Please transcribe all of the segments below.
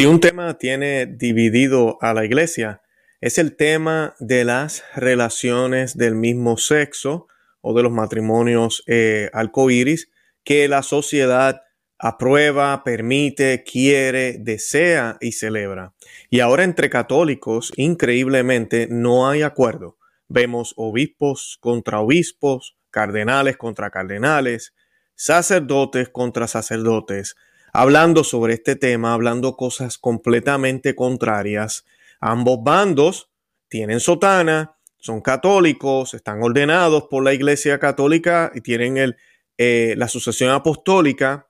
Si un tema tiene dividido a la iglesia, es el tema de las relaciones del mismo sexo o de los matrimonios eh, que la sociedad aprueba, permite, quiere, desea y celebra. Y ahora entre católicos, increíblemente, no hay acuerdo. Vemos obispos contra obispos, cardenales contra cardenales, sacerdotes contra sacerdotes, hablando sobre este tema, hablando cosas completamente contrarias. Ambos bandos tienen sotana, son católicos, están ordenados por la Iglesia Católica y tienen el, eh, la sucesión apostólica,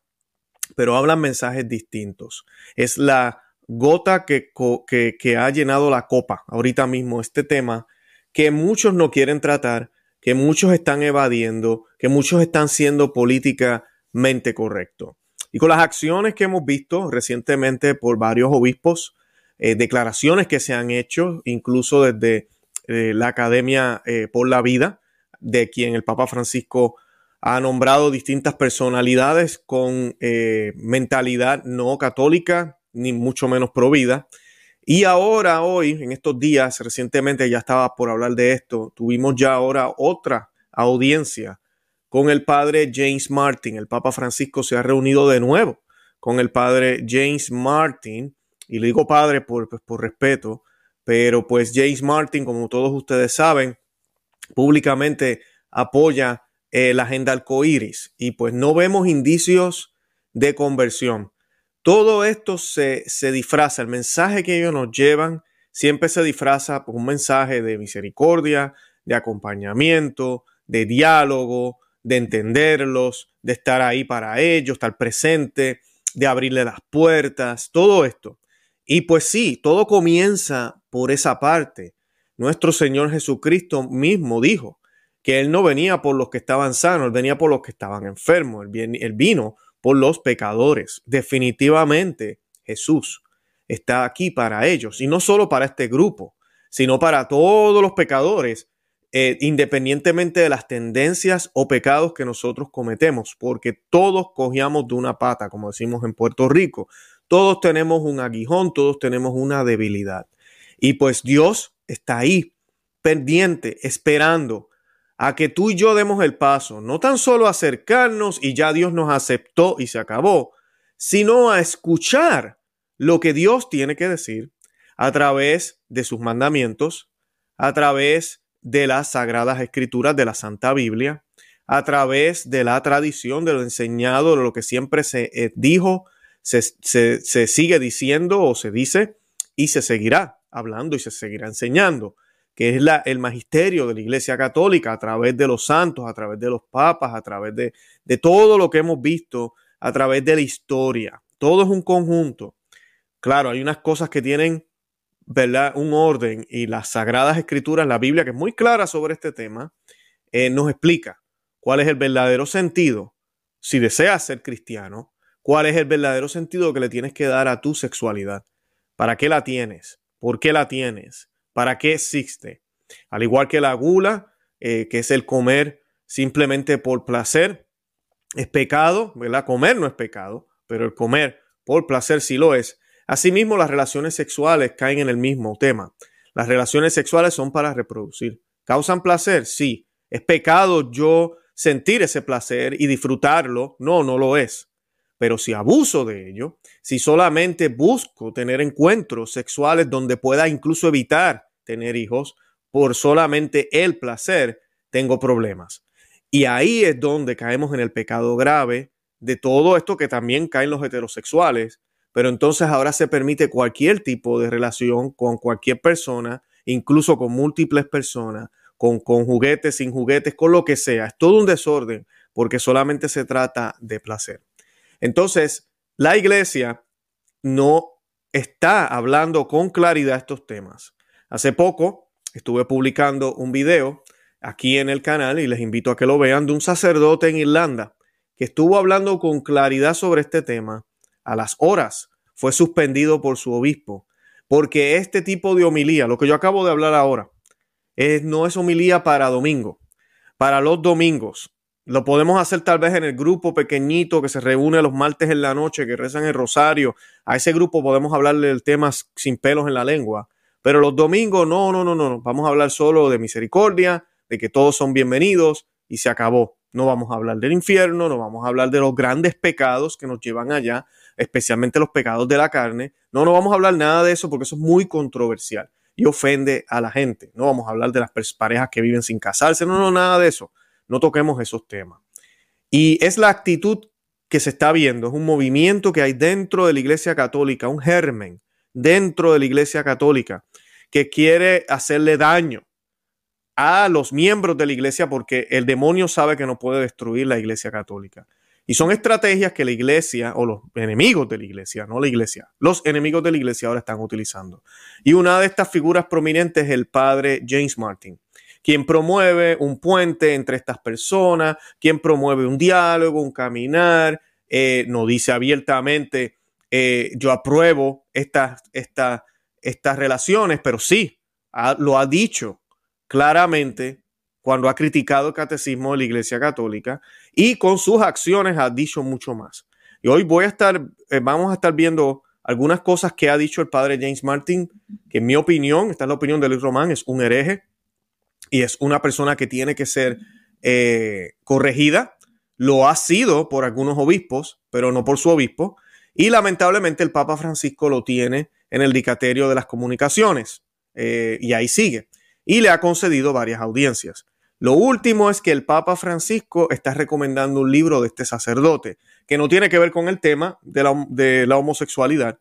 pero hablan mensajes distintos. Es la gota que, que, que ha llenado la copa ahorita mismo este tema que muchos no quieren tratar, que muchos están evadiendo, que muchos están siendo políticamente correctos. Y con las acciones que hemos visto recientemente por varios obispos, eh, declaraciones que se han hecho, incluso desde eh, la Academia eh, por la Vida, de quien el Papa Francisco ha nombrado distintas personalidades con mentalidad no católica, ni mucho menos pro vida. Y ahora, hoy, en estos días, recientemente ya estaba por hablar de esto, tuvimos ya ahora otra audiencia con el padre James Martin. El Papa Francisco se ha reunido de nuevo con el padre James Martin, y le digo padre por, pues, por respeto, pero pues James Martin, como todos ustedes saben, públicamente apoya eh, la agenda arcoíris y pues no vemos indicios de conversión. Todo esto se, se disfraza, el mensaje que ellos nos llevan siempre se disfraza por un mensaje de misericordia, de acompañamiento, de diálogo, de entenderlos, de estar ahí para ellos, estar presente, de abrirle las puertas, todo esto. Y pues sí, todo comienza por esa parte. Nuestro Señor Jesucristo mismo dijo que Él no venía por los que estaban sanos, Él venía por los que estaban enfermos, Él vino por los pecadores. Definitivamente Jesús está aquí para ellos, y no solo para este grupo, sino para todos los pecadores eh, independientemente de las tendencias o pecados que nosotros cometemos, porque todos cogíamos de una pata, como decimos en Puerto Rico. Todos tenemos un aguijón, todos tenemos una debilidad. Y pues Dios está ahí, pendiente, esperando a que tú y yo demos el paso, no tan solo acercarnos y ya Dios nos aceptó y se acabó, sino a escuchar lo que Dios tiene que decir a través de sus mandamientos, a través de las sagradas escrituras de la Santa Biblia, a través de la tradición, de lo enseñado, de lo que siempre se eh, dijo, se, sigue diciendo o se dice y se seguirá hablando y se seguirá enseñando, que es la, el magisterio de la Iglesia Católica a través de los santos, a través de los papas, a través de, de todo lo que hemos visto, a través de la historia. Todo es un conjunto. Claro, hay unas cosas que tienen ¿verdad? un orden y las sagradas escrituras, la Biblia, que es muy clara sobre este tema, eh, nos explica cuál es el verdadero sentido, si deseas ser cristiano, cuál es el verdadero sentido que le tienes que dar a tu sexualidad. ¿Para qué la tienes? ¿Por qué la tienes? ¿Para qué existe? Al igual que la gula, eh, que es el comer simplemente por placer, es pecado. Comer no es pecado, pero el comer por placer sí lo es. Asimismo, las relaciones sexuales caen en el mismo tema. Las relaciones sexuales son para reproducir. ¿Causan placer? Sí. ¿Es pecado yo sentir ese placer y disfrutarlo? No, no lo es. Pero si abuso de ello, si solamente busco tener encuentros sexuales donde pueda incluso evitar tener hijos por solamente el placer, tengo problemas. Y ahí es donde caemos en el pecado grave de todo esto que también caen los heterosexuales, pero entonces ahora se permite cualquier tipo de relación con cualquier persona, incluso con múltiples personas, con, con juguetes, sin juguetes, con lo que sea. Es todo un desorden porque solamente se trata de placer. Entonces, la iglesia no está hablando con claridad estos temas. Hace poco estuve publicando un video aquí en el canal y les invito a que lo vean de un sacerdote en Irlanda que estuvo hablando con claridad sobre este tema a las horas fue suspendido por su obispo, porque este tipo de homilía, lo que yo acabo de hablar ahora, no es homilía para domingo. Para los domingos, Lo podemos hacer tal vez en el grupo pequeñito que se reúne los martes en la noche, que rezan el rosario. A ese grupo podemos hablarle del tema sin pelos en la lengua. Pero los domingos, no, no, no, no. Vamos a hablar solo de misericordia, de que todos son bienvenidos y se acabó. No vamos a hablar del infierno, no vamos a hablar de los grandes pecados que nos llevan allá, especialmente los pecados de la carne. No, no vamos a hablar nada de eso porque eso es muy controversial y ofende a la gente. No vamos a hablar de las parejas que viven sin casarse, no, no, nada de eso no toquemos esos temas. Y es la actitud que se está viendo, es un movimiento que hay dentro de la Iglesia Católica, un germen dentro de la Iglesia Católica que quiere hacerle daño a los miembros de la Iglesia porque el demonio sabe que no puede destruir la Iglesia Católica. Y son estrategias que la Iglesia o los enemigos de la Iglesia, no la Iglesia, los enemigos de la Iglesia ahora están utilizando. Y una de estas figuras prominentes es el padre James Martin quien promueve un puente entre estas personas, quien promueve un diálogo, un caminar, eh, no dice abiertamente, eh, yo apruebo estas, estas relaciones, pero sí, lo ha dicho claramente cuando ha criticado el catecismo de la Iglesia Católica y con sus acciones ha dicho mucho más. Y hoy voy a estar, eh, vamos a estar viendo algunas cosas que ha dicho el padre James Martin, que en mi opinión, esta es la opinión de Luis Román, es un hereje, y es una persona que tiene que ser eh, corregida. Lo ha sido por algunos obispos, pero no por su obispo. Y lamentablemente el Papa Francisco lo tiene en el dicaterio de las comunicaciones. Eh, y ahí sigue. Y le ha concedido varias audiencias. Lo último es que el Papa Francisco está recomendando un libro de este sacerdote, que no tiene que ver con el tema de la, homosexualidad,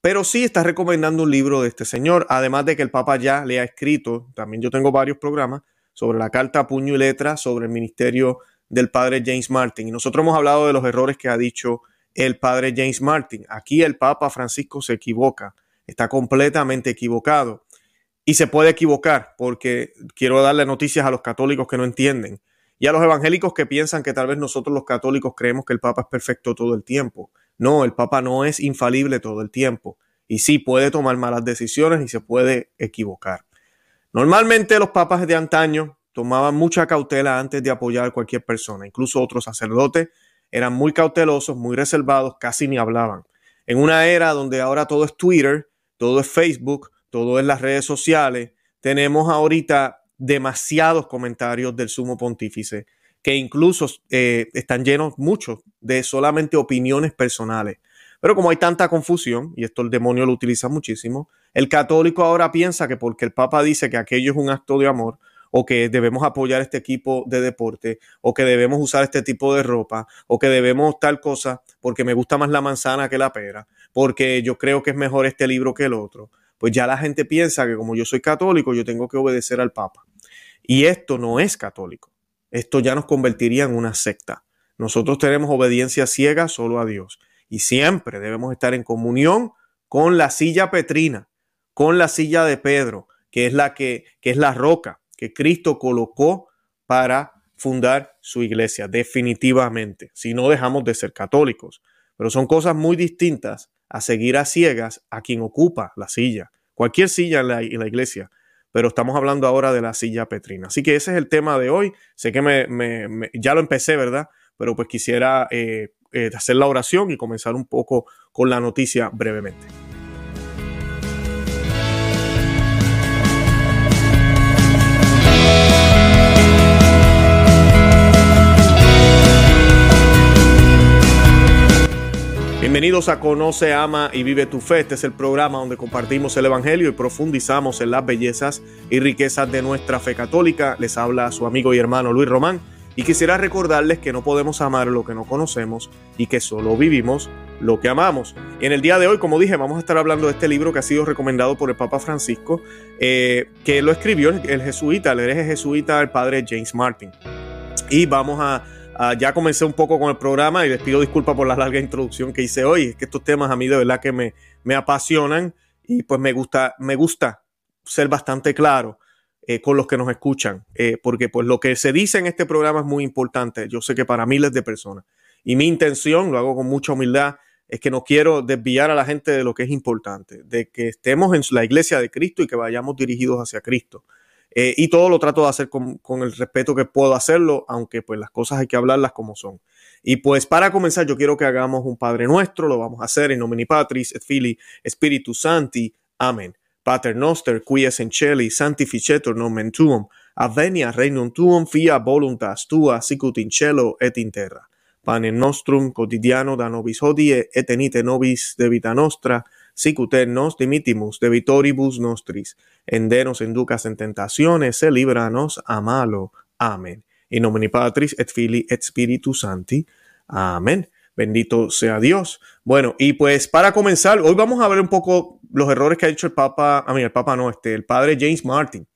pero sí está recomendando un libro de este señor, además de que el Papa ya le ha escrito, también yo tengo varios programas sobre la carta puño y letra sobre el ministerio del padre James Martin. Y nosotros hemos hablado de los errores que ha dicho el padre James Martin. Aquí el Papa Francisco se equivoca, está completamente equivocado. Y se puede equivocar porque quiero darle noticias a los católicos que no entienden y a los evangélicos que piensan que tal vez nosotros los católicos creemos que el Papa es perfecto todo el tiempo. No, el Papa no es infalible todo el tiempo y sí puede tomar malas decisiones y se puede equivocar. Normalmente los papas de antaño tomaban mucha cautela antes de apoyar a cualquier persona, incluso otros sacerdotes eran muy cautelosos, muy reservados, casi ni hablaban. En una era donde ahora todo es Twitter, todo es Facebook, todo es las redes sociales, tenemos ahorita demasiados comentarios del sumo pontífice que incluso eh, están llenos muchos de solamente opiniones personales. Pero como hay tanta confusión, y esto el demonio lo utiliza muchísimo, el católico ahora piensa que porque el Papa dice que aquello es un acto de amor, o que debemos apoyar este equipo de deporte, o que debemos usar este tipo de ropa, o que debemos tal cosa, porque me gusta más la manzana que la pera, porque yo creo que es mejor este libro que el otro, pues ya la gente piensa que como yo soy católico, yo tengo que obedecer al Papa. Y esto no es católico esto ya nos convertiría en una secta. Nosotros tenemos obediencia ciega solo a Dios y siempre debemos estar en comunión con la silla petrina, con la silla de Pedro, que es la que, que es la roca que Cristo colocó para fundar su iglesia, definitivamente, si no dejamos de ser católicos. Pero son cosas muy distintas a seguir a ciegas a quien ocupa la silla, cualquier silla en la, en la iglesia pero estamos hablando ahora de la silla petrina. Así que ese es el tema de hoy. Sé que me, ya lo empecé, ¿verdad? Pero pues quisiera eh, eh, hacer la oración y comenzar un poco con la noticia brevemente. Bienvenidos a Conoce, Ama y Vive tu Fe. Este es el programa donde compartimos el Evangelio y profundizamos en las bellezas y riquezas de nuestra fe católica. Les habla su amigo y hermano Luis Román y quisiera recordarles que no podemos amar lo que no conocemos y que solo vivimos lo que amamos. Y en el día de hoy, como dije, vamos a estar hablando de este libro que ha sido recomendado por el Papa Francisco, eh, que lo escribió el jesuita, el hereje jesuita, el padre James Martin. Y vamos a Ah, ya comencé un poco con el programa y les pido disculpas por la larga introducción que hice hoy. Es que estos temas a mí de verdad que me, me apasionan y pues me gusta, me gusta ser bastante claro eh, con los que nos escuchan, eh, porque pues lo que se dice en este programa es muy importante. Yo sé que para miles de personas. Y mi intención, lo hago con mucha humildad, es que no quiero desviar a la gente de lo que es importante, de que estemos en la iglesia de Cristo y que vayamos dirigidos hacia Cristo. Eh, y todo lo trato de hacer con, el respeto que puedo hacerlo, aunque pues las cosas hay que hablarlas como son. Y pues para comenzar, yo quiero que hagamos un Padre Nuestro, lo vamos a hacer en nomine Patris, et Filii, Spiritus Santi. Amén. Pater noster, qui es in celi, sanctificetur nomen tuum, avenia regnum tuum, fia voluntas tua, sicut in cielo et in terra. Panem nostrum quotidiano da nobis hodie, et enite nobis de vita nostra, sicut et nos dimitimus de vitoribus nostris, endenos ducas en tentaciones, se libranos a malo. Amén. In nomine Patris et Filii et Spiritus Santi. Amén. Bendito sea Dios. Bueno, y pues para comenzar, hoy vamos a ver un poco los errores que ha hecho el Papa, a mí el Papa no, este, el padre James Martin.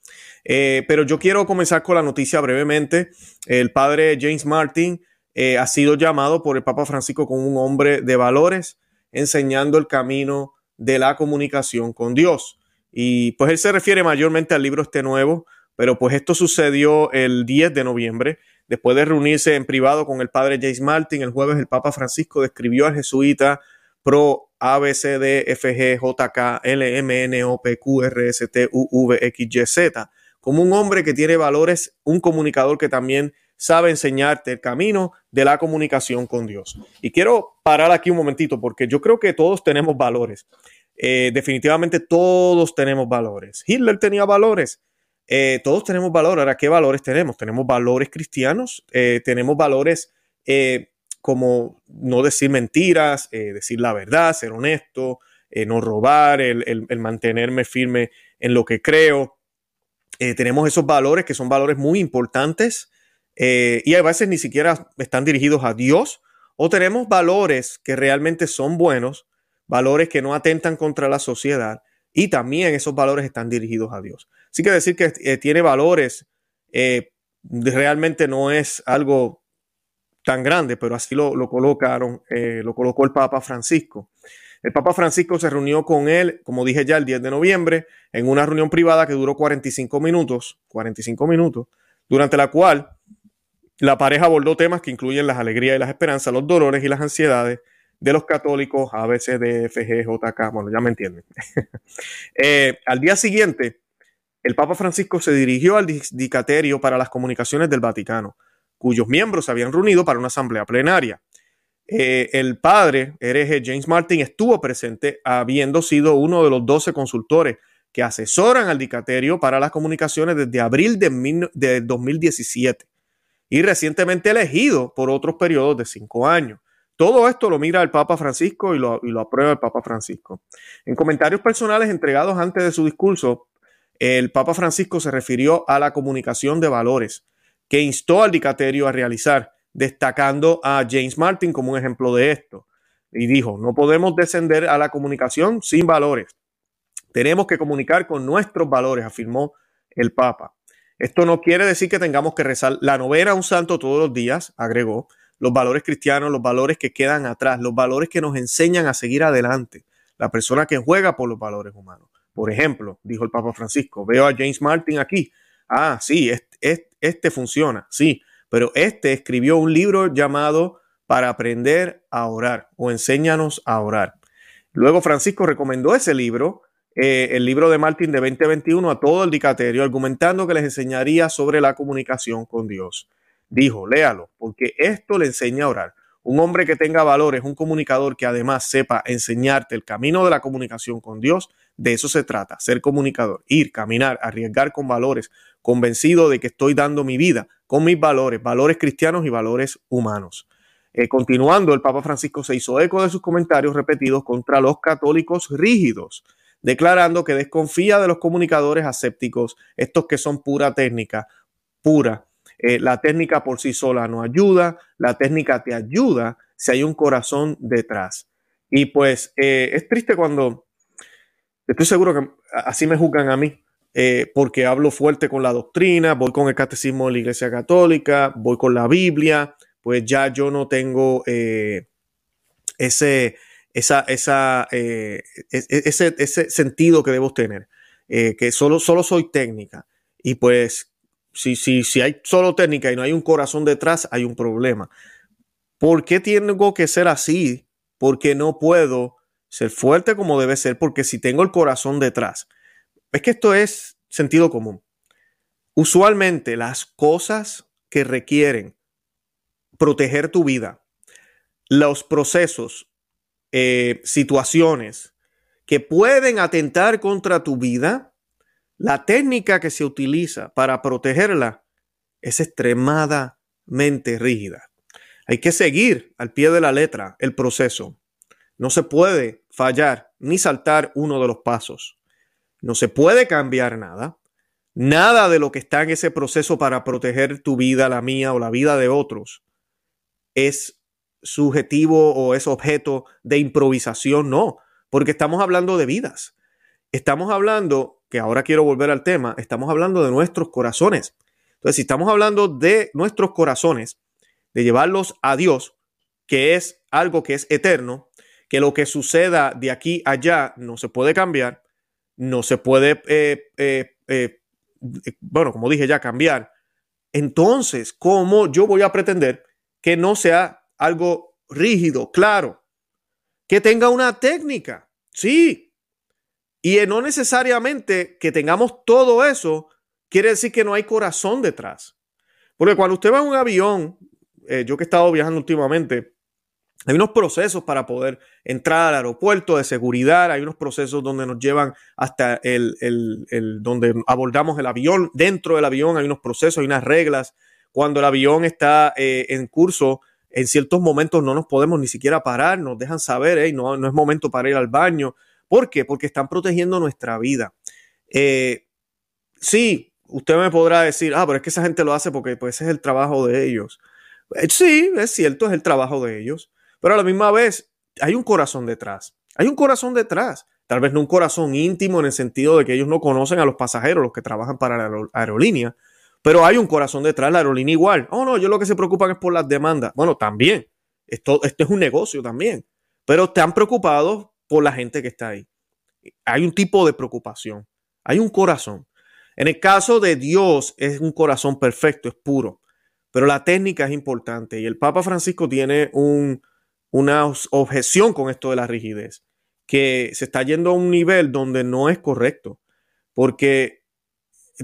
Eh, pero yo quiero comenzar con la noticia brevemente. El padre James Martin eh, ha sido llamado por el Papa Francisco como un hombre de valores, enseñando el camino de la comunicación con Dios. Y pues él se refiere mayormente al libro este nuevo, pero pues esto sucedió el 10 de noviembre, después de reunirse en privado con el padre James Martin. El jueves el Papa Francisco describió al jesuita pro ABCDFGJK Z como un hombre que tiene valores, un comunicador que también sabe enseñarte el camino de la comunicación con Dios. Y quiero parar aquí un momentito porque yo creo que todos tenemos valores. Eh, definitivamente todos tenemos valores. Hitler tenía valores. Eh, todos tenemos valores. Ahora, ¿qué valores tenemos? Tenemos valores cristianos, eh, tenemos valores como no decir mentiras, decir la verdad, ser honesto, no robar, el, mantenerme firme en lo que creo. Tenemos esos valores que son valores muy importantes y a veces ni siquiera están dirigidos a Dios o tenemos valores que realmente son buenos, valores que no atentan contra la sociedad y también esos valores están dirigidos a Dios. Así que decir que tiene valores realmente no es algo tan grande, pero así lo, colocaron, eh, lo colocó el Papa Francisco. El Papa Francisco se reunió con él, como dije ya, el 10 de noviembre, en una reunión privada que duró 45 minutos, 45 minutos, durante la cual la pareja abordó temas que incluyen las alegrías y las esperanzas, los dolores y las ansiedades de los católicos A, B, C, D, F, G, J, K, bueno, ya me entienden. Eh, al día siguiente, el Papa Francisco se dirigió al dicaterio para las comunicaciones del Vaticano, cuyos miembros se habían reunido para una asamblea plenaria. Eh, el padre, hereje James Martin, estuvo presente, habiendo sido uno de los 12 consultores que asesoran al dicaterio para las comunicaciones desde abril de, 2017 y recientemente elegido por otros periodos de cinco años. Todo esto lo mira el Papa Francisco y lo, aprueba el Papa Francisco. En comentarios personales entregados antes de su discurso, el Papa Francisco se refirió a la comunicación de valores, que instó al dicaterio a realizar, destacando a James Martin como un ejemplo de esto. Y dijo, no podemos descender a la comunicación sin valores. Tenemos que comunicar con nuestros valores, afirmó el Papa. Esto no quiere decir que tengamos que rezar la novena a un santo todos los días, agregó, los valores cristianos, los valores que quedan atrás, los valores que nos enseñan a seguir adelante, la persona que juega por los valores humanos. Por ejemplo, dijo el Papa Francisco, veo a James Martin aquí. Ah, sí, es, este funciona, sí, pero este escribió un libro llamado Para aprender a orar o Enséñanos a orar. Luego Francisco recomendó ese libro, eh, el libro de Martín de 2021, a todo el dicaterio, argumentando que les enseñaría sobre la comunicación con Dios. Dijo, léalo, porque esto le enseña a orar. Un hombre que tenga valores, un comunicador que además sepa enseñarte el camino de la comunicación con Dios, de eso se trata, ser comunicador, ir, caminar, arriesgar con valores, convencido de que estoy dando mi vida con mis valores, valores cristianos y valores humanos. Eh, continuando, el Papa Francisco se hizo eco de sus comentarios repetidos contra los católicos rígidos, declarando que desconfía de los comunicadores asépticos, estos que son pura técnica, pura. Eh, la técnica por sí sola no ayuda, la técnica te ayuda si hay un corazón detrás. Y pues eh, es triste cuando Estoy seguro que así me juzgan a mí, eh, porque hablo fuerte con la doctrina, voy con el catecismo de la Iglesia Católica, voy con la Biblia, pues ya yo no tengo ese, esa, eh, e, e, ese, ese, sentido que debo tener, que solo, solo soy técnica. Y pues, si, si, si hay solo técnica y no hay un corazón detrás, hay un problema. ¿Por qué tengo que ser así? Porque no puedo ser fuerte como debe ser, porque si tengo el corazón detrás, es que esto es sentido común. usualmente las cosas que requieren proteger tu vida, los procesos, eh, situaciones que pueden atentar contra tu vida, la técnica que se utiliza para protegerla es extremadamente rígida. Hay que seguir al pie de la letra el proceso. No se puede fallar ni saltar uno de los pasos. No se puede cambiar nada. Nada de lo que está en ese proceso para proteger tu vida, la mía o la vida de otros es subjetivo o es objeto de improvisación, no, porque estamos hablando de vidas. Estamos hablando, que ahora quiero volver al tema, estamos hablando de nuestros corazones. Entonces, si estamos hablando de nuestros corazones, de llevarlos a Dios, que es algo que es eterno, que lo que suceda de aquí allá no se puede cambiar, no se puede, eh, eh, eh, bueno, como dije ya, cambiar. Entonces, ¿cómo yo voy a pretender que no sea algo rígido, claro, que tenga una técnica? Sí. Y no necesariamente que tengamos todo eso, quiere decir que no hay corazón detrás. Porque cuando usted va en un avión, yo que he estado viajando últimamente, hay unos procesos para poder entrar al aeropuerto de seguridad, hay unos procesos donde nos llevan hasta el, donde abordamos el avión. Dentro del avión hay unos procesos, hay unas reglas. Cuando el avión está eh, en curso, en ciertos momentos no nos podemos ni siquiera parar, nos dejan saber, no, no es momento para ir al baño. ¿Por qué? Porque están protegiendo nuestra vida. Eh, sí, usted me podrá decir, ah, pero es que esa gente lo hace porque pues, ese es el trabajo de ellos. Eh, sí, es cierto, es el trabajo de ellos. Pero a la misma vez hay un corazón detrás. Hay un corazón detrás. Tal vez no un corazón íntimo en el sentido de que ellos no conocen a los pasajeros, los que trabajan para la aerolínea, pero hay un corazón detrás, la aerolínea igual. Oh, no, yo lo que se preocupan es por las demandas. Bueno, también. Esto, es un negocio también. Pero están preocupados por la gente que está ahí. Hay un tipo de preocupación. Hay un corazón. En el caso de Dios es un corazón perfecto, es puro. Pero la técnica es importante. Y el Papa Francisco tiene un, una objeción con esto de la rigidez, que se está yendo a un nivel donde no es correcto, porque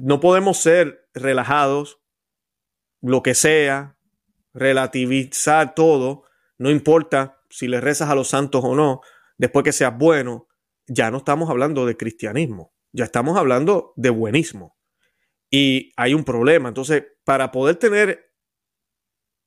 no podemos ser relajados, lo que sea, relativizar todo, no importa si le rezas a los santos o no, después que seas bueno, ya no estamos hablando de cristianismo, ya estamos hablando de buenismo. Y hay un problema. Entonces, para poder tener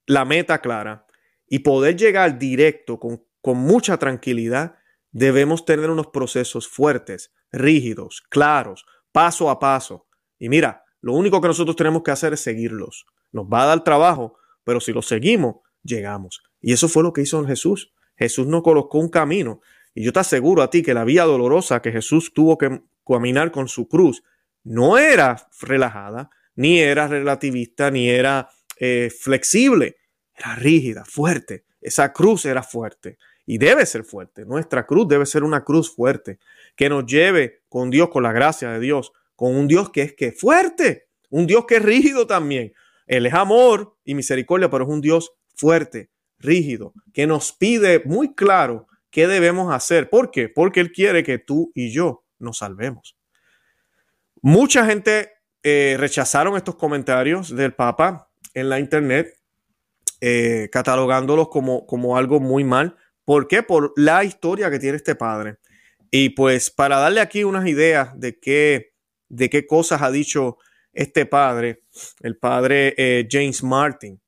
la meta clara, y poder llegar directo con, mucha tranquilidad, debemos tener unos procesos fuertes, rígidos, claros, paso a paso. Y mira, lo único que nosotros tenemos que hacer es seguirlos. Nos va a dar trabajo, pero si los seguimos, llegamos. Y eso fue lo que hizo Jesús. Jesús nos colocó un camino. Y yo te aseguro a ti que la vía dolorosa que Jesús tuvo que caminar con su cruz no era relajada, ni era relativista, ni era eh, flexible era rígida, fuerte. Esa cruz era fuerte y debe ser fuerte. Nuestra cruz debe ser una cruz fuerte que nos lleve con Dios, con la gracia de Dios, con un Dios que es que fuerte, un Dios que es rígido también. Él es amor y misericordia, pero es un Dios fuerte, rígido, que nos pide muy claro qué debemos hacer. ¿Por qué? Porque Él quiere que tú y yo nos salvemos. Mucha gente eh, rechazaron estos comentarios del Papa en la internet eh, catalogándolos como, como algo muy mal. ¿Por qué? Por la historia que tiene este padre. Y pues para darle aquí unas ideas de qué, de qué cosas ha dicho este padre, el padre eh, James Martin.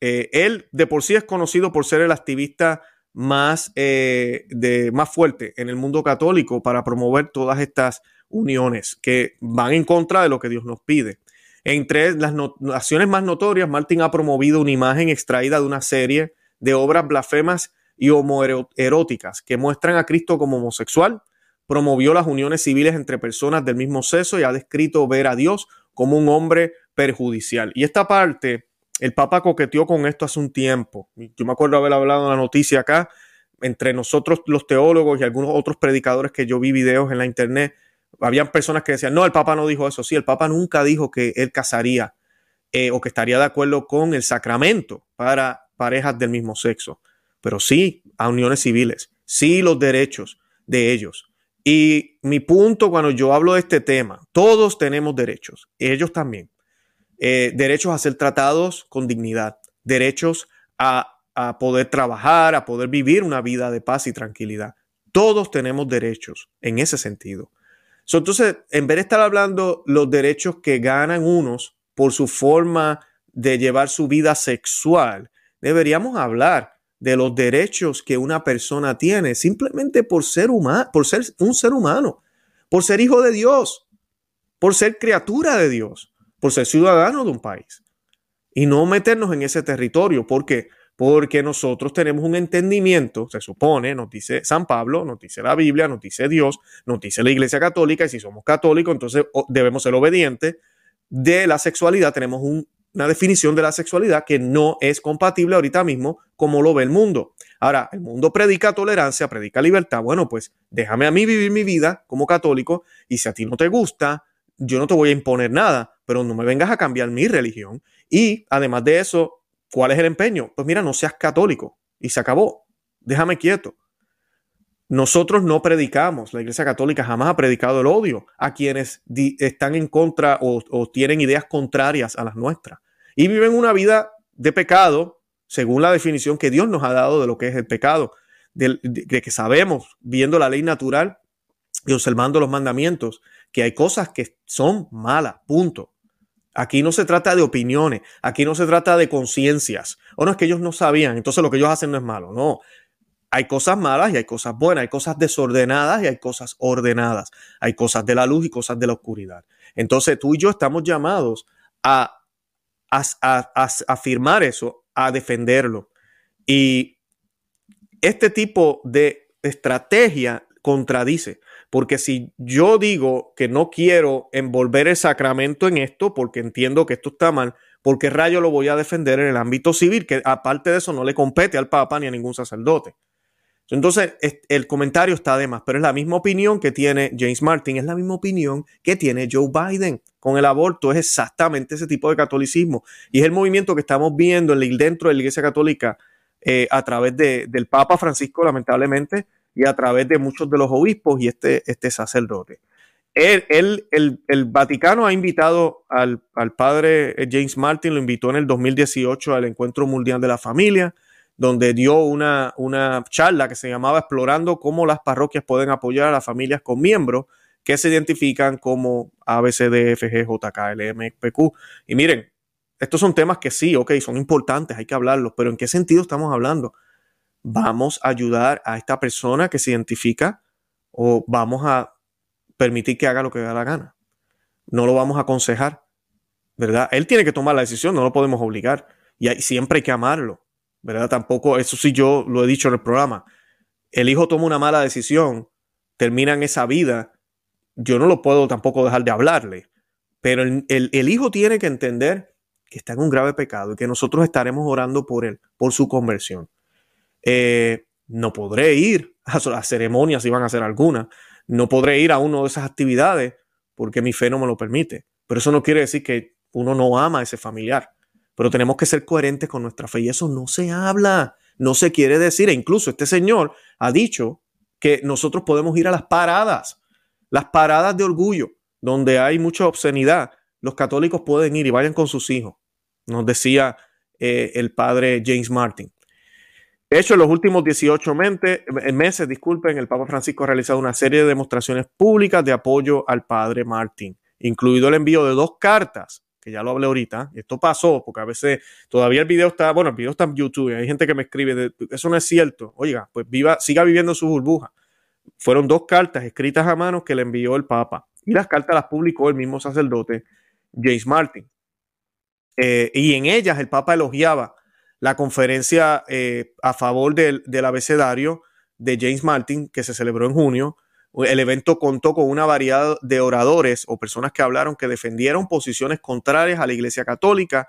Eh, él de por sí es conocido por ser el activista más, de, más fuerte en el mundo católico para promover todas estas uniones que van en contra de lo que Dios nos pide. Entre las acciones más notorias, Martin ha promovido una imagen extraída de una serie de obras blasfemas y homoeróticas que muestran a Cristo como homosexual, promovió las uniones civiles entre personas del mismo sexo y ha descrito ver a Dios como un hombre perjudicial. Y esta parte, el Papa coqueteó con esto hace un tiempo. Yo me acuerdo haber hablado en la noticia acá, entre nosotros los teólogos y algunos otros predicadores que yo vi videos en la internet, habían personas que decían, no, el Papa no dijo eso. Sí, el Papa nunca dijo que él casaría eh, o que estaría de acuerdo con el sacramento para parejas del mismo sexo, pero sí a uniones civiles, sí los derechos de ellos. Y mi punto cuando yo hablo de este tema, todos tenemos derechos, ellos también. eh, derechos a ser tratados con dignidad, derechos a, poder trabajar, a poder vivir una vida de paz y tranquilidad. Todos tenemos derechos en ese sentido. entonces, en vez de estar hablando los derechos que ganan unos por su forma de llevar su vida sexual, deberíamos hablar de los derechos que una persona tiene simplemente por ser humano, por ser un ser humano, por ser hijo de Dios, por ser criatura de Dios, por ser ciudadano de un país. Y no meternos en ese territorio. ¿Por qué? Porque nosotros tenemos un entendimiento, se supone, nos dice San Pablo, nos dice la Biblia, nos dice Dios, nos dice la Iglesia Católica, y si somos católicos, entonces debemos ser obedientes. De la sexualidad tenemos una definición de la sexualidad que no es compatible ahorita mismo como lo ve el mundo. Ahora, el mundo predica tolerancia, predica libertad. Bueno, pues déjame a mí vivir mi vida como católico y si a ti no te gusta, yo no te voy a imponer nada, pero no me vengas a cambiar mi religión. Y además de eso, ¿cuál es el empeño? Pues mira, no seas católico y se acabó. Déjame quieto. Nosotros no predicamos, la Iglesia Católica jamás ha predicado el odio a quienes están en contra o, tienen ideas contrarias a las nuestras. Y viven una vida de pecado, según la definición que Dios nos ha dado de lo que es el pecado, de que sabemos, viendo la ley natural y observando los mandamientos, que hay cosas que son malas, punto. Aquí no se trata de opiniones, aquí no se trata de conciencias. O no es que ellos no sabían, entonces lo que ellos hacen no es malo. No, hay cosas malas y hay cosas buenas, hay cosas desordenadas y hay cosas ordenadas, hay cosas de la luz y cosas de la oscuridad. Entonces tú y yo estamos llamados a, a, a afirmar eso, a defenderlo. Y este tipo de estrategia contradice. Porque si yo digo que no quiero envolver el sacramento en esto, porque entiendo que esto está mal, ¿por qué rayo lo voy a defender en el ámbito civil? Que aparte de eso no le compete al Papa ni a ningún sacerdote. Entonces, el comentario está de más, pero es la misma opinión que tiene James Martin, es la misma opinión que tiene Joe Biden con el aborto, es exactamente ese tipo de catolicismo. Y es el movimiento que estamos viendo dentro de la Iglesia Católica eh, a través del Papa Francisco, lamentablemente, y a través de muchos de los obispos y este, este sacerdote. el, Vaticano ha invitado al, padre James Martin, lo invitó en el 2018 al Encuentro Mundial de la Familia, donde dio una, una charla que se llamaba Explorando cómo las parroquias pueden apoyar a las familias con miembros que se identifican como ABCDFG, JK, PQ. Y miren, estos son temas que sí, ok, son importantes, hay que hablarlos, pero ¿en qué sentido estamos hablando? vamos a ayudar a esta persona que se identifica o vamos a permitir que haga lo que da la gana. No lo vamos a aconsejar, ¿verdad? Él tiene que tomar la decisión, no lo podemos obligar. Y siempre hay que amarlo, ¿verdad? Tampoco, eso sí yo lo he dicho en el programa. El hijo toma una mala decisión, termina en esa vida, yo no lo puedo tampoco dejar de hablarle. Pero el, el hijo tiene que entender que está en un grave pecado y que nosotros estaremos orando por él, por su conversión. Eh, no podré ir a las ceremonias si van a hacer alguna, no podré ir a una de esas actividades porque mi fe no me lo permite. Pero eso no quiere decir que uno no ama a ese familiar. Pero tenemos que ser coherentes con nuestra fe y eso no se habla, no se quiere decir. E incluso este señor ha dicho que nosotros podemos ir a las paradas, las paradas de orgullo, donde hay mucha obscenidad. Los católicos pueden ir y vayan con sus hijos, nos decía eh, el padre James Martin. De hecho, en los últimos 18 eh, meses, disculpen, el Papa Francisco ha realizado una serie de demostraciones públicas de apoyo al padre Martín, incluido el envío de dos cartas, que ya lo hablé ahorita, y esto pasó, porque a veces todavía el video está, bueno, el video está en YouTube, y hay gente que me escribe, eso no es cierto, oiga, pues viva, siga viviendo su burbuja. Fueron dos cartas escritas a mano que le envió el Papa, y las cartas las publicó el mismo sacerdote, James Martin. Eh, y en ellas el Papa elogiaba la conferencia eh, a favor del, abecedario de James Martin, que se celebró en junio. El evento contó con una variedad de oradores o personas que hablaron que defendieron posiciones contrarias a la Iglesia Católica,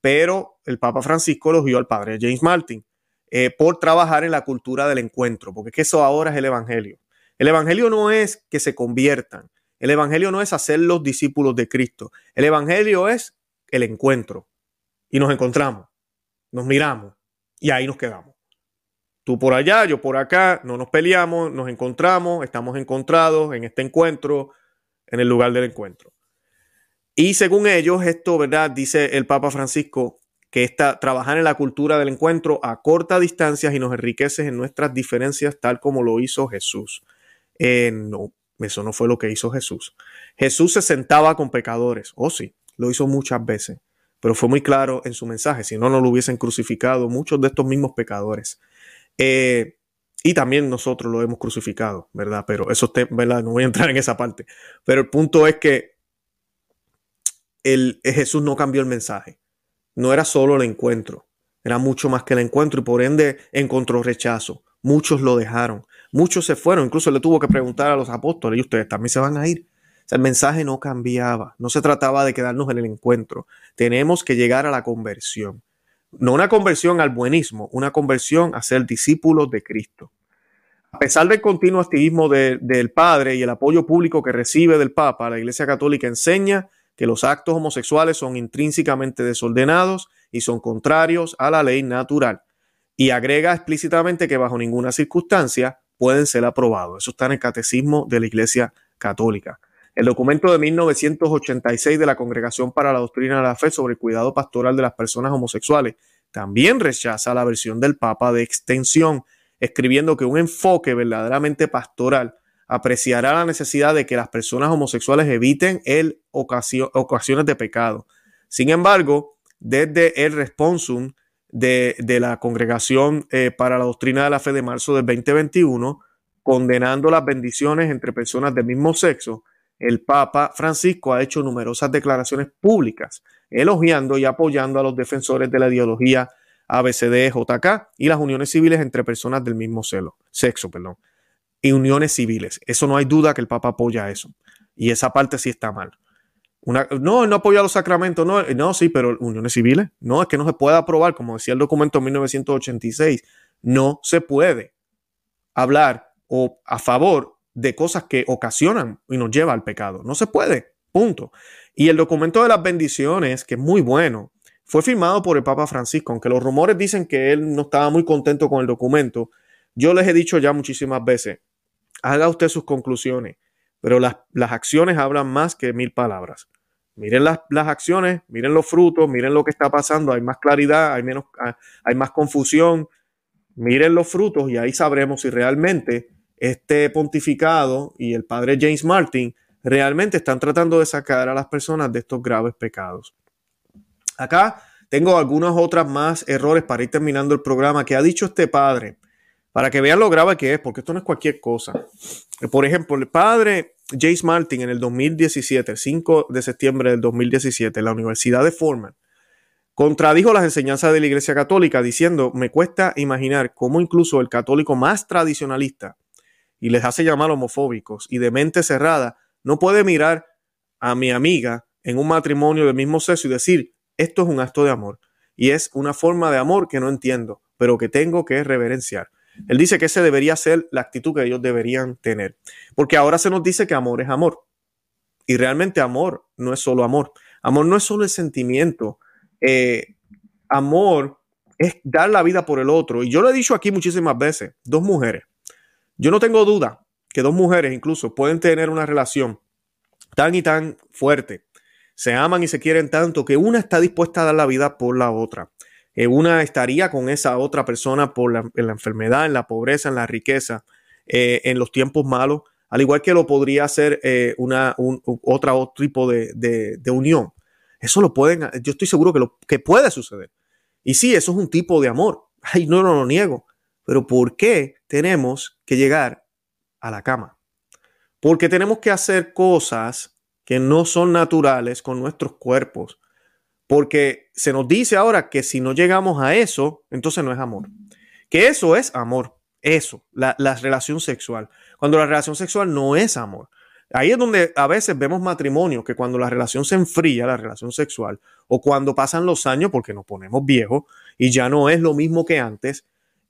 pero el Papa Francisco elogió al padre James Martin eh, por trabajar en la cultura del encuentro, porque es que eso ahora es el Evangelio. El Evangelio no es que se conviertan, el Evangelio no es hacer los discípulos de Cristo, el Evangelio es el encuentro y nos encontramos nos miramos y ahí nos quedamos. Tú por allá, yo por acá, no nos peleamos, nos encontramos, estamos encontrados en este encuentro, en el lugar del encuentro. Y según ellos, esto, ¿verdad? Dice el Papa Francisco, que esta, trabajar en la cultura del encuentro a corta distancia y nos enriquece en nuestras diferencias tal como lo hizo Jesús. Eh, no, eso no fue lo que hizo Jesús. Jesús se sentaba con pecadores. Oh, sí, lo hizo muchas veces, pero fue muy claro en su mensaje. Si no, no lo hubiesen crucificado muchos de estos mismos pecadores. Eh, y también nosotros lo hemos crucificado, ¿verdad? Pero eso, ¿verdad? No voy a entrar en esa parte. Pero el punto es que el, Jesús no cambió el mensaje. No era solo el encuentro, era mucho más que el encuentro y por ende encontró rechazo. Muchos lo dejaron, muchos se fueron, incluso le tuvo que preguntar a los apóstoles, ¿y ustedes también se van a ir? el mensaje no cambiaba, no se trataba de quedarnos en el encuentro, tenemos que llegar a la conversión. No una conversión al buenismo, una conversión a ser discípulos de Cristo. A pesar del continuo activismo del Padre y el apoyo público que recibe del Papa, la Iglesia Católica enseña que los actos homosexuales son intrínsecamente desordenados y son contrarios a la ley natural. Y agrega explícitamente que bajo ninguna circunstancia pueden ser aprobados. Eso está en el Catecismo de la Iglesia Católica. El documento de 1986 de la Congregación para la Doctrina de la Fe sobre el cuidado pastoral de las personas homosexuales también rechaza la versión del Papa de extensión, escribiendo que un enfoque verdaderamente pastoral apreciará la necesidad de que las personas homosexuales eviten el ocasiones de pecado. Sin embargo, desde el responsum de, la Congregación eh, para la Doctrina de la Fe de marzo del 2021, condenando las bendiciones entre personas del mismo sexo, el Papa Francisco ha hecho numerosas declaraciones públicas elogiando y apoyando a los defensores de la ideología ABCDJK y las uniones civiles entre personas del mismo sexo. Perdón y uniones civiles. Eso no hay duda que el Papa apoya eso. Y esa parte sí está mal. Una, no, no apoya los sacramentos, no, no, sí, pero uniones civiles, no, es que no se puede aprobar, como decía el documento 1986, no se puede hablar o a favor de cosas que ocasionan y nos lleva al pecado. No se puede, punto. Y el documento de las bendiciones, que es muy bueno, fue firmado por el Papa Francisco, aunque los rumores dicen que él no estaba muy contento con el documento, yo les he dicho ya muchísimas veces, haga usted sus conclusiones, pero las, acciones hablan más que mil palabras. Miren las, acciones, miren los frutos, miren lo que está pasando, hay más claridad, hay, menos, ah, hay más confusión. Miren los frutos y ahí sabremos si realmente este pontificado y el padre James Martin realmente están tratando de sacar a las personas de estos graves pecados. Acá tengo algunas otras más errores para ir terminando el programa que ha dicho este padre para que vean lo grave que es, porque esto no es cualquier cosa. Por ejemplo, el padre Jace Martin en el 2017, el 5 de septiembre del 2017, en la Universidad de Foreman, contradijo las enseñanzas de la Iglesia Católica diciendo, me cuesta imaginar cómo incluso el católico más tradicionalista, y les hace llamar homofóbicos y de mente cerrada, no puede mirar a mi amiga en un matrimonio del mismo sexo y decir, esto es un acto de amor. Y es una forma de amor que no entiendo, pero que tengo que reverenciar. Él dice que esa debería ser la actitud que ellos deberían tener. Porque ahora se nos dice que amor es amor. Y realmente amor no es solo amor. Amor no es solo el sentimiento. Eh, amor es dar la vida por el otro. Y yo lo he dicho aquí muchísimas veces. Dos mujeres. Yo no tengo duda que dos mujeres incluso pueden tener una relación tan y tan fuerte. Se aman y se quieren tanto que una está dispuesta a dar la vida por la otra. Eh, una estaría con esa otra persona por la, en la enfermedad, en la pobreza, en la riqueza, eh, en los tiempos malos, al igual que lo podría hacer eh, una, otra, otro tipo de, de, unión. Eso lo pueden, yo estoy seguro que, lo, que puede suceder. Y sí, eso es un tipo de amor. Ay, no, no lo niego. Pero ¿por qué tenemos que llegar a la cama? Porque tenemos que hacer cosas que no son naturales con nuestros cuerpos porque se nos dice ahora que si no llegamos a eso, entonces no es amor. Que eso es amor, eso, la, relación sexual. Cuando la relación sexual no es amor. Ahí es donde a veces vemos matrimonios que cuando la relación se enfría, la relación sexual, o cuando pasan los años porque nos ponemos viejos y ya no es lo mismo que antes,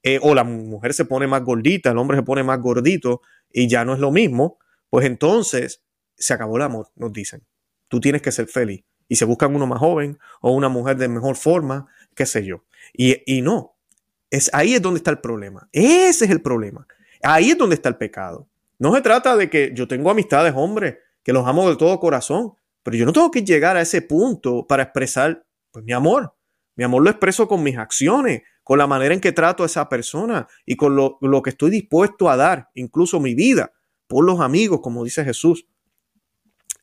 eh, o la mujer se pone más gordita, el hombre se pone más gordito y ya no es lo mismo, pues entonces se acabó el amor, nos dicen. Tú tienes que ser feliz y se buscan uno más joven o una mujer de mejor forma, qué sé yo. Y, no, es, ahí es donde está el problema. Ese es el problema. Ahí es donde está el pecado. No se trata de que yo tengo amistades, hombre, que los amo de todo corazón, pero yo no tengo que llegar a ese punto para expresar pues, mi amor. Mi amor lo expreso con mis acciones, con la manera en que trato a esa persona y con lo, lo que estoy dispuesto a dar, incluso mi vida, por los amigos, como dice Jesús.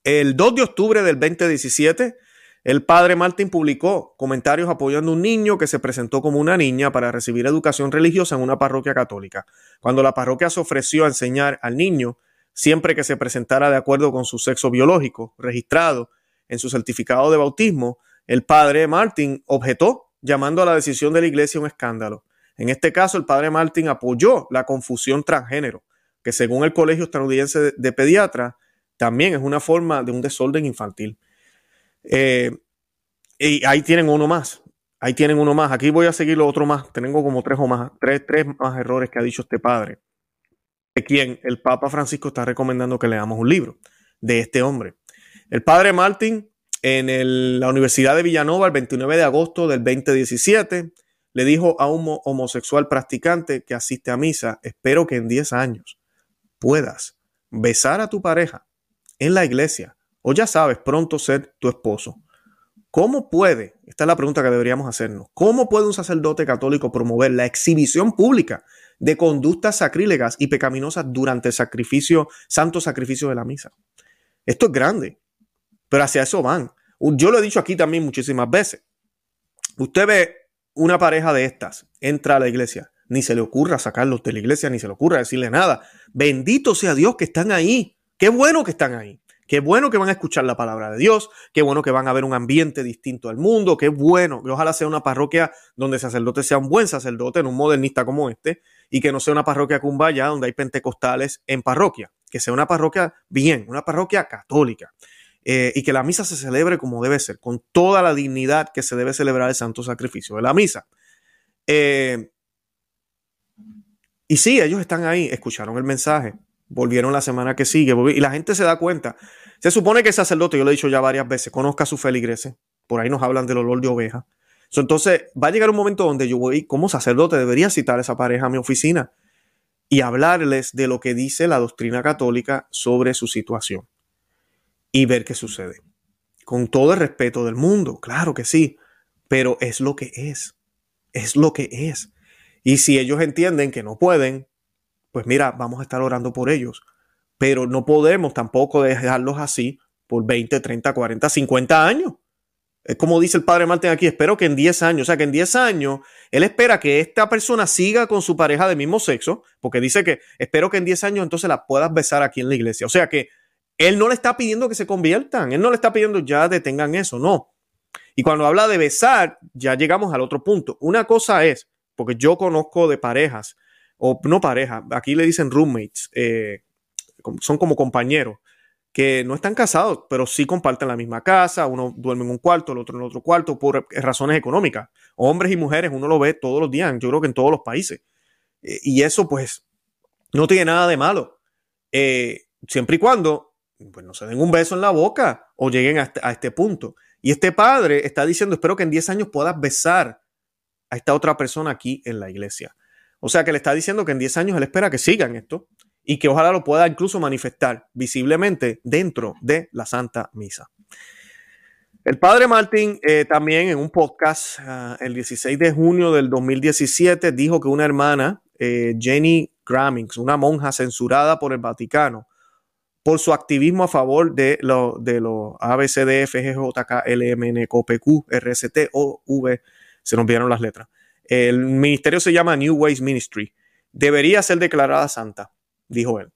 El 2 de octubre del 2017, el padre Martín publicó comentarios apoyando a un niño que se presentó como una niña para recibir educación religiosa en una parroquia católica. Cuando la parroquia se ofreció a enseñar al niño, siempre que se presentara de acuerdo con su sexo biológico registrado en su certificado de bautismo, el padre Martín objetó, llamando a la decisión de la iglesia un escándalo. En este caso, el padre Martín apoyó la confusión transgénero, que según el Colegio Estadounidense de Pediatras, también es una forma de un desorden infantil. Eh, y ahí tienen uno más. Ahí tienen uno más. Aquí voy a seguir lo otro más. Tengo como tres o más, tres, tres más errores que ha dicho este padre. De quien el Papa Francisco está recomendando que leamos un libro de este hombre. El padre Martín, en la Universidad de Villanova, el 29 de agosto del 2017, le dijo a un homosexual practicante que asiste a misa: Espero que en 10 años puedas besar a tu pareja en la iglesia o ya sabes pronto ser tu esposo. ¿Cómo puede, esta es la pregunta que deberíamos hacernos, cómo puede un sacerdote católico promover la exhibición pública de conductas sacrílegas y pecaminosas durante el sacrificio, santo sacrificio de la misa? Esto es grande, pero hacia eso van. Yo lo he dicho aquí también muchísimas veces. Usted ve una pareja de estas, entra a la iglesia, ni se le ocurra sacarlos de la iglesia, ni se le ocurra decirle nada. Bendito sea Dios que están ahí. Qué bueno que están ahí. Qué bueno que van a escuchar la palabra de Dios, qué bueno que van a ver un ambiente distinto al mundo, qué bueno que ojalá sea una parroquia donde el sacerdote sea un buen sacerdote, en un modernista como este, y que no sea una parroquia cumbaya donde hay pentecostales en parroquia, que sea una parroquia bien, una parroquia católica, eh, y que la misa se celebre como debe ser, con toda la dignidad que se debe celebrar el santo sacrificio de la misa. Eh, y sí, ellos están ahí, escucharon el mensaje, volvieron la semana que sigue, y la gente se da cuenta. Se supone que el sacerdote, yo lo he dicho ya varias veces, conozca a sus feligreses, por ahí nos hablan del olor de oveja. entonces, va a llegar un momento donde yo voy, como sacerdote, debería citar a esa pareja a mi oficina y hablarles de lo que dice la doctrina católica sobre su situación y ver qué sucede. Con todo el respeto del mundo, claro que sí, pero es lo que es, es lo que es. Y si ellos entienden que no pueden, pues mira, vamos a estar orando por ellos. Pero no podemos tampoco dejarlos así por 20, 30, 40, 50 años. Es como dice el padre Martín aquí, espero que en 10 años, o sea que en 10 años, él espera que esta persona siga con su pareja de mismo sexo, porque dice que espero que en 10 años entonces la puedas besar aquí en la iglesia. O sea que él no le está pidiendo que se conviertan, él no le está pidiendo ya detengan eso, no. Y cuando habla de besar, ya llegamos al otro punto. Una cosa es, porque yo conozco de parejas o no pareja, aquí le dicen roommates, eh, son como compañeros, que no están casados, pero sí comparten la misma casa, uno duerme en un cuarto, el otro en otro cuarto, por razones económicas. Hombres y mujeres, uno lo ve todos los días, yo creo que en todos los países. Eh, y eso pues no tiene nada de malo, eh, siempre y cuando pues, no se den un beso en la boca o lleguen a este, este punto. Y este padre está diciendo, espero que en 10 años puedas besar a esta otra persona aquí en la iglesia. O sea que le está diciendo que en 10 años él espera que sigan esto y que ojalá lo pueda incluso manifestar visiblemente dentro de la Santa Misa. El padre Martín eh, también en un podcast ah, el 16 de junio del 2017 dijo que una hermana, eh, Jenny Grammings, una monja censurada por el Vaticano, por su activismo a favor de los de RST, V, se nos vieron las letras. El ministerio se llama New Ways Ministry. Debería ser declarada santa, dijo él.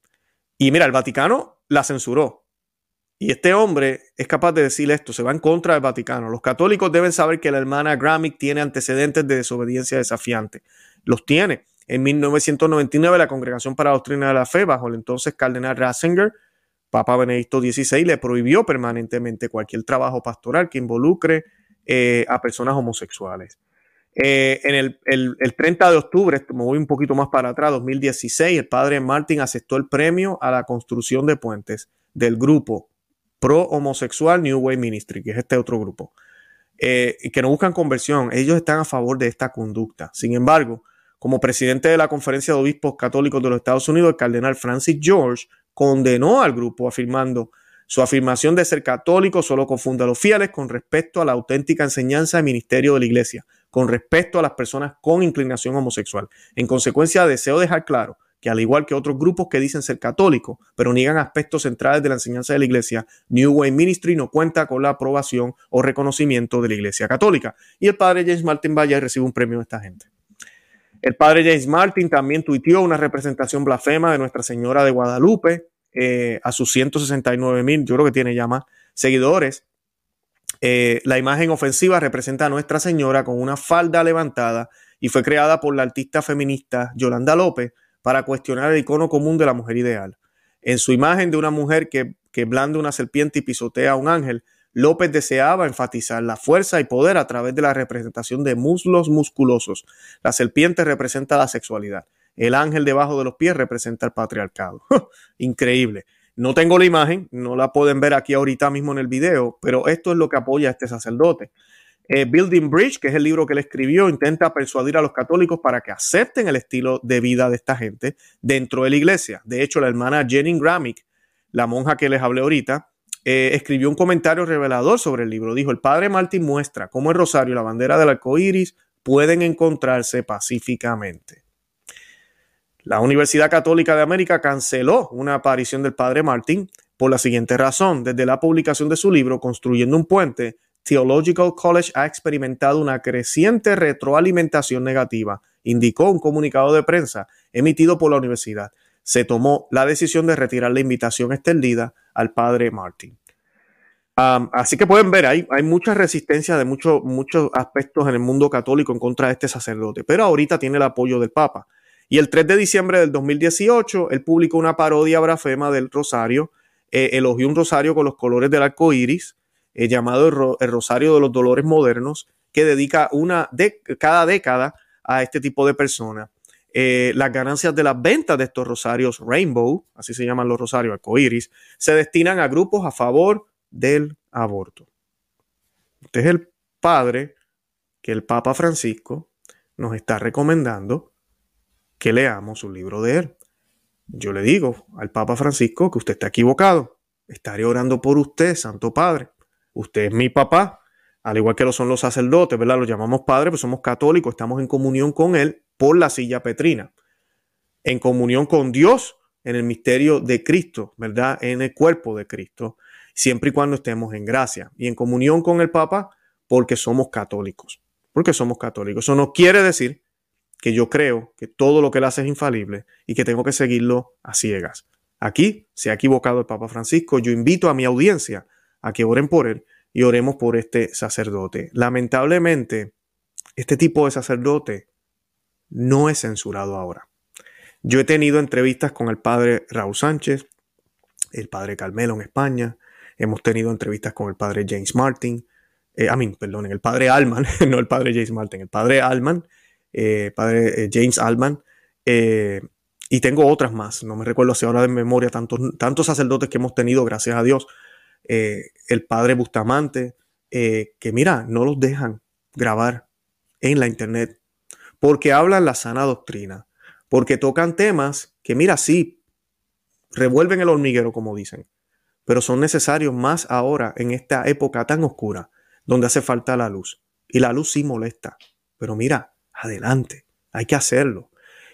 Y mira, el Vaticano la censuró. Y este hombre es capaz de decir esto, se va en contra del Vaticano. Los católicos deben saber que la hermana Gramick tiene antecedentes de desobediencia desafiante. Los tiene. En 1999 la Congregación para la Doctrina de la Fe, bajo el entonces cardenal Ratzinger, Papa Benedicto XVI, le prohibió permanentemente cualquier trabajo pastoral que involucre eh, a personas homosexuales. Eh, en el, 30 de octubre, me voy un poquito más para atrás, 2016, el padre Martin aceptó el premio a la construcción de puentes del grupo pro homosexual New Way Ministry, que es este otro grupo, eh, que no buscan conversión. Ellos están a favor de esta conducta. Sin embargo, como presidente de la Conferencia de Obispos Católicos de los Estados Unidos, el cardenal Francis George condenó al grupo afirmando Su afirmación de ser católico solo confunde a los fieles con respecto a la auténtica enseñanza y ministerio de la iglesia, con respecto a las personas con inclinación homosexual. En consecuencia, deseo dejar claro que al igual que otros grupos que dicen ser católicos, pero niegan aspectos centrales de la enseñanza de la iglesia, New Way Ministry no cuenta con la aprobación o reconocimiento de la iglesia católica. Y el padre James Martin Valle recibe un premio de esta gente. El padre James Martin también tuiteó una representación blasfema de Nuestra Señora de Guadalupe eh, a sus 169 mil, yo creo que tiene ya más seguidores. Eh, la imagen ofensiva representa a Nuestra Señora con una falda levantada y fue creada por la artista feminista Yolanda López para cuestionar el icono común de la mujer ideal. En su imagen de una mujer que, que blande una serpiente y pisotea a un ángel, López deseaba enfatizar la fuerza y poder a través de la representación de muslos musculosos. La serpiente representa la sexualidad. El ángel debajo de los pies representa el patriarcado. Increíble. No tengo la imagen, no la pueden ver aquí ahorita mismo en el video, pero esto es lo que apoya a este sacerdote. Eh, Building Bridge, que es el libro que él escribió, intenta persuadir a los católicos para que acepten el estilo de vida de esta gente dentro de la iglesia. De hecho, la hermana Jenny Gramick, la monja que les hablé ahorita, eh, escribió un comentario revelador sobre el libro. Dijo: El padre Martín muestra cómo el rosario y la bandera del arco iris pueden encontrarse pacíficamente. La Universidad Católica de América canceló una aparición del padre Martín por la siguiente razón. Desde la publicación de su libro, Construyendo un puente, Theological College ha experimentado una creciente retroalimentación negativa, indicó un comunicado de prensa emitido por la universidad. Se tomó la decisión de retirar la invitación extendida al padre Martin. así que pueden ver, hay, hay mucha resistencia de muchos muchos aspectos en el mundo católico en contra de este sacerdote, pero ahorita tiene el apoyo del Papa. Y el 3 de diciembre del 2018, él publicó una parodia brafema del rosario, eh, elogió un rosario con los colores del arco iris, eh, llamado el, Rosario de los Dolores Modernos, que dedica una de cada década a este tipo de personas. Eh, las ganancias de las ventas de estos rosarios Rainbow, así se llaman los rosarios arcoíris, se destinan a grupos a favor del aborto. Este es el padre que el Papa Francisco nos está recomendando que leamos un libro de él. Yo le digo al Papa Francisco que usted está equivocado. Estaré orando por usted, Santo Padre usted es mi papá, al igual que lo son los sacerdotes, ¿verdad? Los llamamos padres, pues somos católicos, estamos en comunión con Él por la silla petrina, en comunión con Dios en el misterio de Cristo, ¿verdad? En el cuerpo de Cristo, siempre y cuando estemos en gracia y en comunión con el Papa porque somos católicos, porque somos católicos. Eso no quiere decir que yo creo que todo lo que Él hace es infalible y que tengo que seguirlo a ciegas. Aquí se ha equivocado el Papa Francisco. Yo invito a mi audiencia a que oren por él y oremos por este sacerdote. Lamentablemente, este tipo de sacerdote no es censurado ahora. Yo he tenido entrevistas con el padre Raúl Sánchez, el padre Carmelo en España, hemos tenido entrevistas con el padre James Martin, eh, a mí, perdón, el padre Alman, no el padre James Martin, el padre Alman, eh, padre eh, James Alman, y tengo otras más, no me recuerdo si ahora de memoria tantos, tantos sacerdotes que hemos tenido, gracias a Dios, eh, el padre Bustamante, eh, que mira, no los dejan grabar en la internet porque hablan la sana doctrina, porque tocan temas que mira, sí, revuelven el hormiguero, como dicen, pero son necesarios más ahora en esta época tan oscura, donde hace falta la luz. Y la luz sí molesta, pero mira, adelante, hay que hacerlo.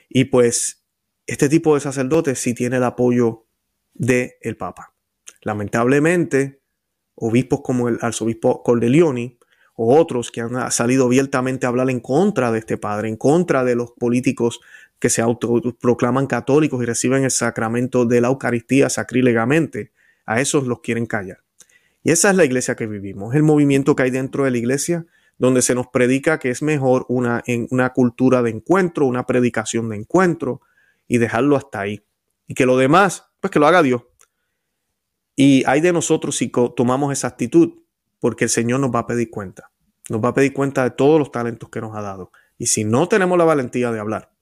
Y pues este tipo de sacerdotes sí tiene el apoyo del el Papa. Lamentablemente, obispos como el arzobispo Cordelioni o otros que han salido abiertamente a hablar en contra de este padre, en contra de los políticos que se autoproclaman católicos y reciben el sacramento de la Eucaristía sacrílegamente, a esos los quieren callar. Y esa es la iglesia que vivimos, el movimiento que hay dentro de la iglesia, donde se nos predica que es mejor una, una cultura de encuentro, una predicación de encuentro, y dejarlo hasta ahí. Y que lo demás, pues que lo haga Dios. Y hay de nosotros si tomamos esa actitud, porque el Señor nos va a pedir cuenta. Nos va a pedir cuenta de todos los talentos que nos ha dado. Y si no tenemos la valentía de hablar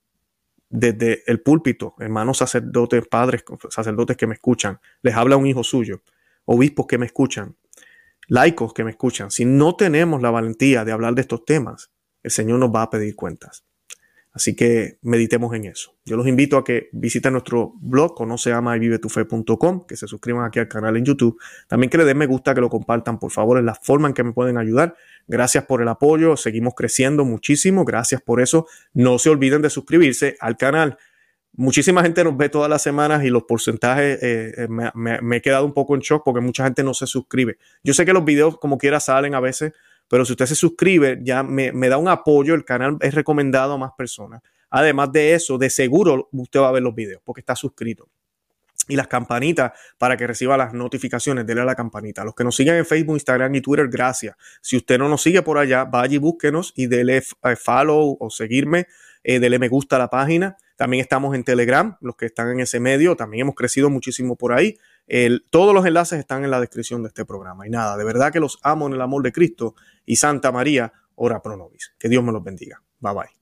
desde el púlpito, hermanos sacerdotes, padres, sacerdotes que me escuchan, les habla un hijo suyo, obispos que me escuchan, laicos que me escuchan, si no tenemos la valentía de hablar de estos temas, el Señor nos va a pedir cuentas. Así que meditemos en eso. Yo los invito a que visiten nuestro blog, conoceama que se suscriban aquí al canal en YouTube. También que le den me gusta, que lo compartan, por favor, es la forma en que me pueden ayudar. Gracias por el apoyo, seguimos creciendo muchísimo, gracias por eso. No se olviden de suscribirse al canal. Muchísima gente nos ve todas las semanas y los porcentajes eh, eh, me, he quedado un poco en shock porque mucha gente no se suscribe. Yo sé que los videos como quiera salen a veces, pero si usted se suscribe, ya me, da un apoyo, el canal es recomendado a más personas. Además de eso, de seguro usted va a ver los videos porque está suscrito. Y las campanitas para que reciba las notificaciones, dele a la campanita. Los que nos siguen en Facebook, Instagram y Twitter, gracias. Si usted no nos sigue por allá, vaya y búsquenos y dele eh, follow o seguirme, eh, dele me gusta a la página. También estamos en Telegram, los que están en ese medio, también hemos crecido muchísimo por ahí todos los enlaces están en la descripción de este programa. Y nada, de verdad que los amo en el amor de Cristo y Santa María, ora pro nobis. Que Dios me los bendiga. Bye bye.